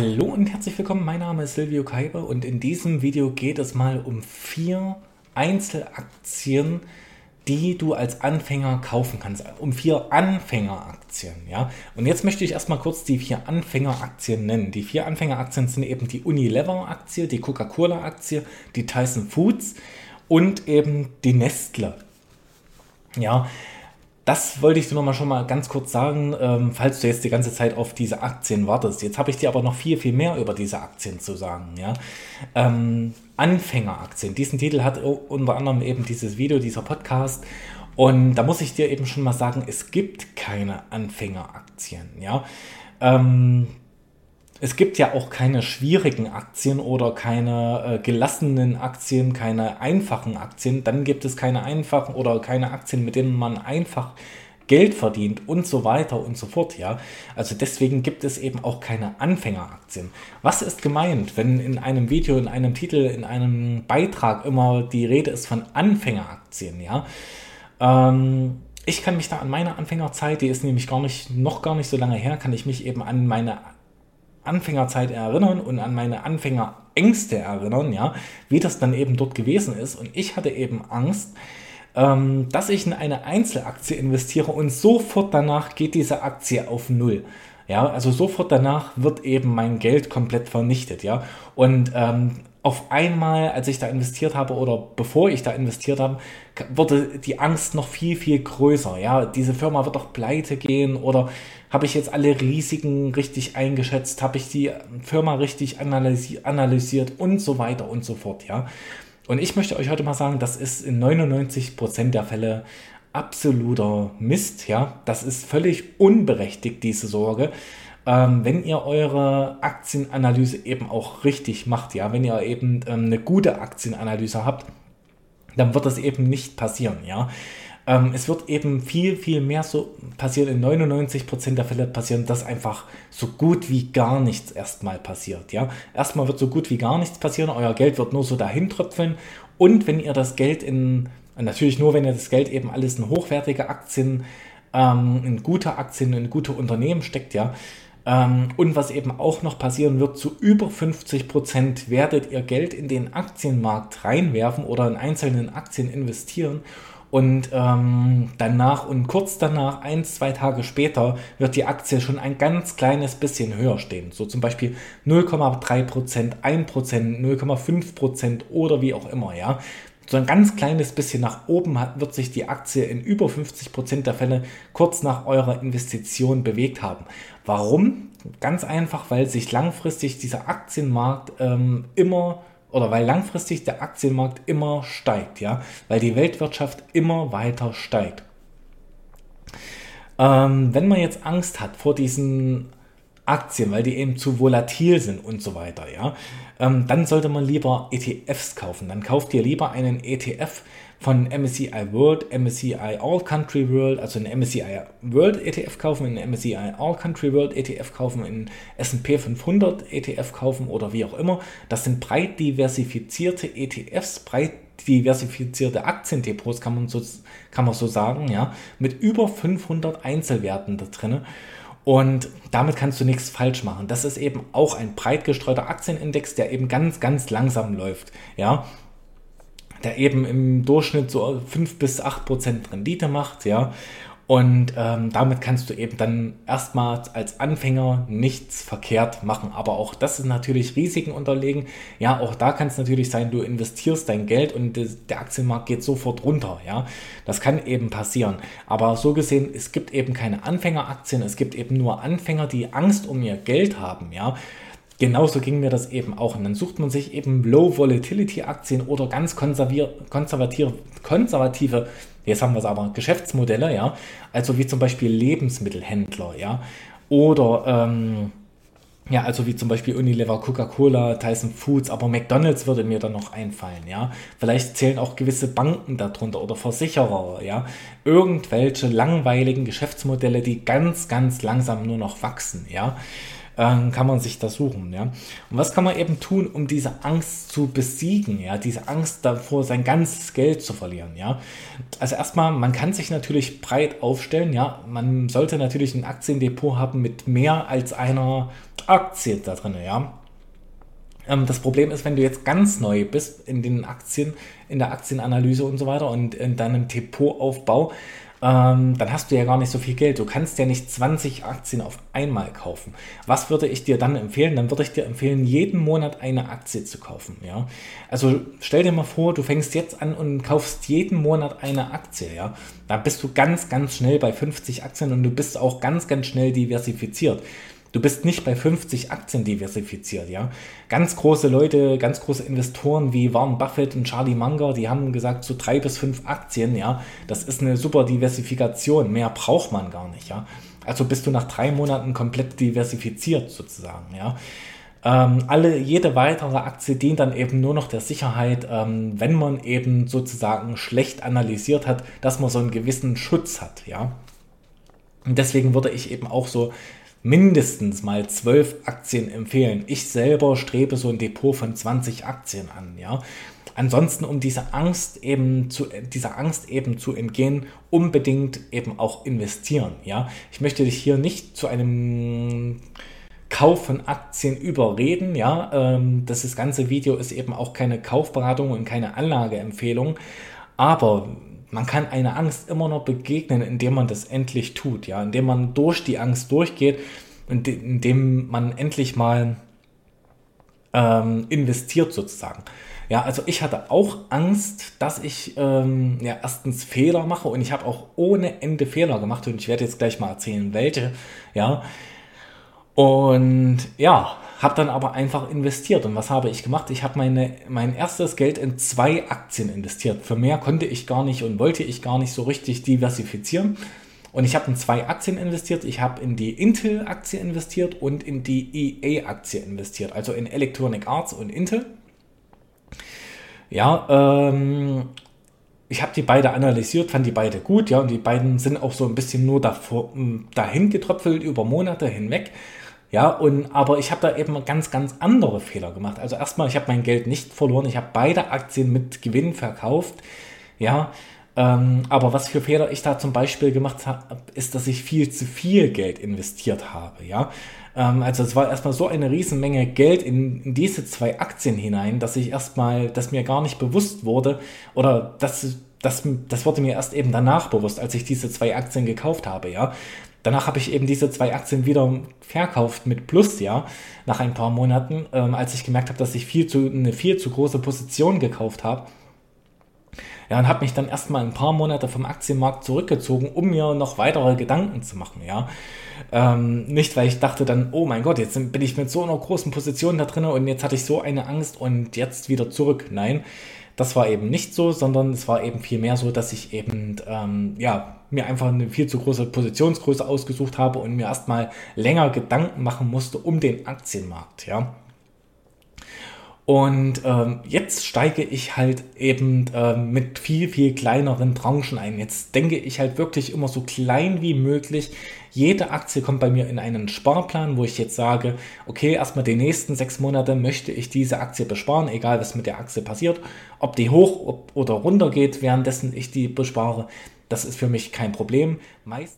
Hallo und herzlich willkommen, mein Name ist Silvio Kaiber und in diesem Video geht es mal um vier Einzelaktien, die du als Anfänger kaufen kannst. Um vier Anfängeraktien, ja. Und jetzt möchte ich erstmal kurz die vier Anfängeraktien nennen. Die vier Anfängeraktien sind eben die Unilever-Aktie, die Coca-Cola-Aktie, die Tyson Foods und eben die Nestle. Ja, das wollte ich dir nochmal schon mal ganz kurz sagen, ähm, falls du jetzt die ganze Zeit auf diese Aktien wartest. Jetzt habe ich dir aber noch viel, viel mehr über diese Aktien zu sagen. Ja? Ähm, Anfängeraktien. Diesen Titel hat unter anderem eben dieses Video, dieser Podcast. Und da muss ich dir eben schon mal sagen, es gibt keine Anfängeraktien. Ja? Ähm, es gibt ja auch keine schwierigen Aktien oder keine äh, gelassenen Aktien, keine einfachen Aktien. Dann gibt es keine einfachen oder keine Aktien, mit denen man einfach Geld verdient und so weiter und so fort, ja. Also deswegen gibt es eben auch keine Anfängeraktien. Was ist gemeint, wenn in einem Video, in einem Titel, in einem Beitrag immer die Rede ist von Anfängeraktien, ja? Ähm, ich kann mich da an meine Anfängerzeit, die ist nämlich gar nicht, noch gar nicht so lange her, kann ich mich eben an meine Anfängerzeit erinnern und an meine Anfängerängste erinnern, ja, wie das dann eben dort gewesen ist. Und ich hatte eben Angst, ähm, dass ich in eine Einzelaktie investiere und sofort danach geht diese Aktie auf Null. Ja, also sofort danach wird eben mein Geld komplett vernichtet, ja. Und ähm, auf einmal, als ich da investiert habe oder bevor ich da investiert habe, wurde die Angst noch viel, viel größer. Ja, diese Firma wird doch pleite gehen oder habe ich jetzt alle Risiken richtig eingeschätzt? Habe ich die Firma richtig analysi analysiert und so weiter und so fort, ja? Und ich möchte euch heute mal sagen, das ist in 99% der Fälle absoluter Mist, ja. Das ist völlig unberechtigt, diese Sorge. Ähm, wenn ihr eure Aktienanalyse eben auch richtig macht, ja, wenn ihr eben ähm, eine gute Aktienanalyse habt, dann wird das eben nicht passieren, ja. Ähm, es wird eben viel, viel mehr so passieren. In 99% der Fälle passieren, dass einfach so gut wie gar nichts erstmal passiert. Ja? Erstmal wird so gut wie gar nichts passieren. Euer Geld wird nur so dahin tröpfeln. Und wenn ihr das Geld in, natürlich nur, wenn ihr das Geld eben alles in hochwertige Aktien, ähm, in gute Aktien, in gute Unternehmen steckt, ja, und was eben auch noch passieren wird, zu über 50% werdet ihr Geld in den Aktienmarkt reinwerfen oder in einzelnen Aktien investieren und ähm, danach und kurz danach, ein, zwei Tage später, wird die Aktie schon ein ganz kleines bisschen höher stehen. So zum Beispiel 0,3%, 1%, 0,5% oder wie auch immer, ja. So ein ganz kleines bisschen nach oben hat, wird sich die Aktie in über 50% der Fälle kurz nach eurer Investition bewegt haben. Warum? Ganz einfach, weil sich langfristig dieser Aktienmarkt ähm, immer oder weil langfristig der Aktienmarkt immer steigt, ja, weil die Weltwirtschaft immer weiter steigt. Ähm, wenn man jetzt Angst hat vor diesen Aktien, weil die eben zu volatil sind und so weiter, ja, ähm, dann sollte man lieber ETFs kaufen. Dann kauft ihr lieber einen ETF, von MSCI World, MSCI All Country World, also einen MSCI World ETF kaufen, einen MSCI All Country World ETF kaufen, einen S&P 500 ETF kaufen oder wie auch immer. Das sind breit diversifizierte ETFs, breit diversifizierte Aktiendepots, kann man so, kann man so sagen, ja, mit über 500 Einzelwerten da drin. Und damit kannst du nichts falsch machen. Das ist eben auch ein breit gestreuter Aktienindex, der eben ganz, ganz langsam läuft. Ja, der eben im Durchschnitt so 5 bis 8 Prozent Rendite macht, ja. Und ähm, damit kannst du eben dann erstmal als Anfänger nichts verkehrt machen. Aber auch das ist natürlich Risiken unterlegen. Ja, auch da kann es natürlich sein, du investierst dein Geld und der Aktienmarkt geht sofort runter. Ja, das kann eben passieren. Aber so gesehen, es gibt eben keine Anfängeraktien. Es gibt eben nur Anfänger, die Angst um ihr Geld haben. Ja, Genauso ging mir das eben auch. Und dann sucht man sich eben Low-Volatility-Aktien oder ganz konservative, konservative, jetzt haben wir es aber, Geschäftsmodelle, ja. Also wie zum Beispiel Lebensmittelhändler, ja. Oder, ähm, ja, also wie zum Beispiel Unilever, Coca-Cola, Tyson Foods, aber McDonalds würde mir dann noch einfallen, ja. Vielleicht zählen auch gewisse Banken darunter oder Versicherer, ja. Irgendwelche langweiligen Geschäftsmodelle, die ganz, ganz langsam nur noch wachsen, ja ähm, kann man sich das suchen. Ja? Und was kann man eben tun, um diese Angst zu besiegen? Ja? Diese Angst davor, sein ganzes Geld zu verlieren. Ja? Also erstmal, man kann sich natürlich breit aufstellen. Ja? Man sollte natürlich ein Aktiendepot haben mit mehr als einer Aktie da drin, ja. Ähm, das Problem ist, wenn du jetzt ganz neu bist in den Aktien, in der Aktienanalyse und so weiter und in deinem Depotaufbau, ähm, dann hast du ja gar nicht so viel Geld. Du kannst ja nicht 20 Aktien auf einmal kaufen. Was würde ich dir dann empfehlen? Dann würde ich dir empfehlen, jeden Monat eine Aktie zu kaufen. Ja? Also stell dir mal vor, du fängst jetzt an und kaufst jeden Monat eine Aktie. Ja? Da bist du ganz, ganz schnell bei 50 Aktien und du bist auch ganz, ganz schnell diversifiziert. Du bist nicht bei 50 Aktien diversifiziert, ja. Ganz große Leute, ganz große Investoren wie Warren Buffett und Charlie Munger, die haben gesagt, so drei bis fünf Aktien, ja, das ist eine super Diversifikation. Mehr braucht man gar nicht, ja. Also bist du nach drei Monaten komplett diversifiziert sozusagen, ja. Ähm, alle, jede weitere Aktie dient dann eben nur noch der Sicherheit, ähm, wenn man eben sozusagen schlecht analysiert hat, dass man so einen gewissen Schutz hat, ja. Und deswegen würde ich eben auch so mindestens mal zwölf Aktien empfehlen. Ich selber strebe so ein Depot von 20 Aktien an, ja. Ansonsten, um diese Angst eben zu, dieser Angst eben zu entgehen, unbedingt eben auch investieren, ja. Ich möchte dich hier nicht zu einem Kauf von Aktien überreden, ja. Ähm, das, das ganze Video ist eben auch keine Kaufberatung und keine Anlageempfehlung, aber man kann einer Angst immer noch begegnen, indem man das endlich tut, ja, indem man durch die Angst durchgeht und indem man endlich mal ähm, investiert sozusagen. Ja, also ich hatte auch Angst, dass ich ähm, ja erstens Fehler mache und ich habe auch ohne Ende Fehler gemacht und ich werde jetzt gleich mal erzählen, welche, ja. Und ja, habe dann aber einfach investiert. Und was habe ich gemacht? Ich habe mein erstes Geld in zwei Aktien investiert. Für mehr konnte ich gar nicht und wollte ich gar nicht so richtig diversifizieren. Und ich habe in zwei Aktien investiert. Ich habe in die Intel-Aktie investiert und in die EA-Aktie investiert. Also in Electronic Arts und Intel. Ja, ähm, ich habe die beide analysiert, fand die beide gut, ja, und die beiden sind auch so ein bisschen nur davor, dahin getröpfelt über Monate hinweg. Ja, und aber ich habe da eben ganz, ganz andere Fehler gemacht. Also erstmal, ich habe mein Geld nicht verloren, ich habe beide Aktien mit Gewinn verkauft. Ja, ähm, aber was für Fehler ich da zum Beispiel gemacht habe, ist, dass ich viel zu viel Geld investiert habe. Ja, ähm, also es war erstmal so eine Riesenmenge Geld in, in diese zwei Aktien hinein, dass ich erstmal, dass mir gar nicht bewusst wurde oder dass das, das wurde mir erst eben danach bewusst, als ich diese zwei Aktien gekauft habe, ja. Danach habe ich eben diese zwei Aktien wieder verkauft mit Plus, ja, nach ein paar Monaten, ähm, als ich gemerkt habe, dass ich viel zu, eine viel zu große Position gekauft habe. Ja, und habe mich dann erstmal ein paar Monate vom Aktienmarkt zurückgezogen, um mir noch weitere Gedanken zu machen, ja. Ähm, nicht, weil ich dachte dann, oh mein Gott, jetzt bin ich mit so einer großen Position da drin und jetzt hatte ich so eine Angst und jetzt wieder zurück. Nein, das war eben nicht so, sondern es war eben vielmehr so, dass ich eben ähm, ja, mir einfach eine viel zu große Positionsgröße ausgesucht habe und mir erstmal länger Gedanken machen musste um den Aktienmarkt. Ja. Und ähm, jetzt steige ich halt eben ähm, mit viel, viel kleineren Branchen ein. Jetzt denke ich halt wirklich immer so klein wie möglich. Jede Aktie kommt bei mir in einen Sparplan, wo ich jetzt sage, okay, erstmal die nächsten sechs Monate möchte ich diese Aktie besparen, egal was mit der Aktie passiert. Ob die hoch oder runter geht, währenddessen ich die bespare. Das ist für mich kein Problem.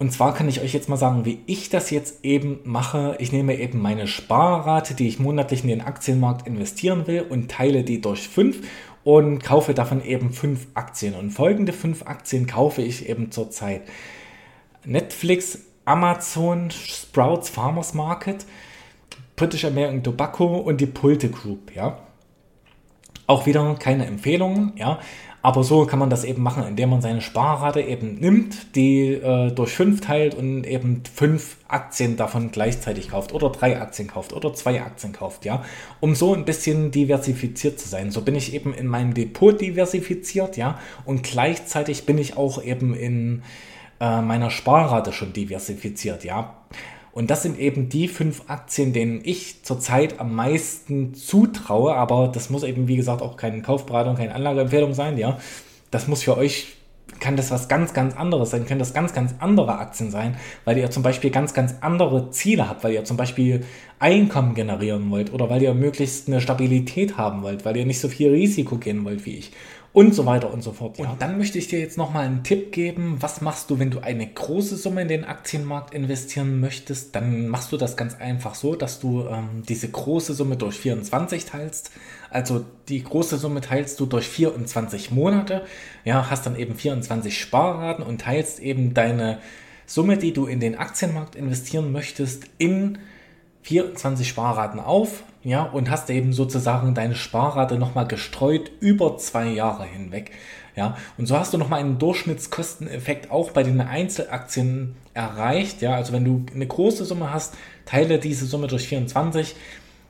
Und zwar kann ich euch jetzt mal sagen, wie ich das jetzt eben mache. Ich nehme eben meine Sparrate, die ich monatlich in den Aktienmarkt investieren will und teile die durch fünf und kaufe davon eben fünf Aktien. Und folgende fünf Aktien kaufe ich eben zurzeit. Netflix, Amazon, Sprouts Farmers Market, British American Tobacco und die Pulte Group, ja. Auch wieder keine Empfehlungen, ja. Aber so kann man das eben machen, indem man seine Sparrate eben nimmt, die äh, durch fünf teilt und eben fünf Aktien davon gleichzeitig kauft oder drei Aktien kauft oder zwei Aktien kauft, ja, um so ein bisschen diversifiziert zu sein. So bin ich eben in meinem Depot diversifiziert, ja, und gleichzeitig bin ich auch eben in äh, meiner Sparrate schon diversifiziert, ja. Und das sind eben die fünf Aktien, denen ich zurzeit am meisten zutraue. Aber das muss eben, wie gesagt, auch keine Kaufberatung, keine Anlageempfehlung sein. Ja, das muss für euch kann das was ganz, ganz anderes sein, können das ganz, ganz andere Aktien sein, weil ihr zum Beispiel ganz, ganz andere Ziele habt, weil ihr zum Beispiel Einkommen generieren wollt oder weil ihr möglichst eine Stabilität haben wollt, weil ihr nicht so viel Risiko gehen wollt wie ich und so weiter und so fort. Ja. Und dann möchte ich dir jetzt nochmal einen Tipp geben. Was machst du, wenn du eine große Summe in den Aktienmarkt investieren möchtest? Dann machst du das ganz einfach so, dass du ähm, diese große Summe durch 24 teilst. Also die große Summe teilst du durch 24 Monate. Ja, hast dann eben 24 Sparraten und teilst eben deine Summe, die du in den Aktienmarkt investieren möchtest, in 24 Sparraten auf ja, und hast eben sozusagen deine Sparrate nochmal gestreut über zwei Jahre hinweg. Ja, und so hast du nochmal einen Durchschnittskosteneffekt auch bei den Einzelaktien erreicht. Ja, also wenn du eine große Summe hast, teile diese Summe durch 24,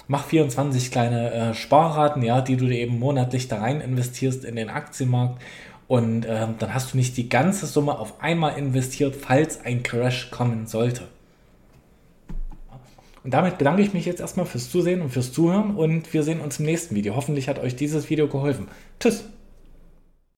mach 24 kleine äh, Sparraten, ja, die du dir eben monatlich da rein investierst in den Aktienmarkt. Und äh, dann hast du nicht die ganze Summe auf einmal investiert, falls ein Crash kommen sollte. Und damit bedanke ich mich jetzt erstmal fürs Zusehen und fürs Zuhören und wir sehen uns im nächsten Video. Hoffentlich hat euch dieses Video geholfen. Tschüss!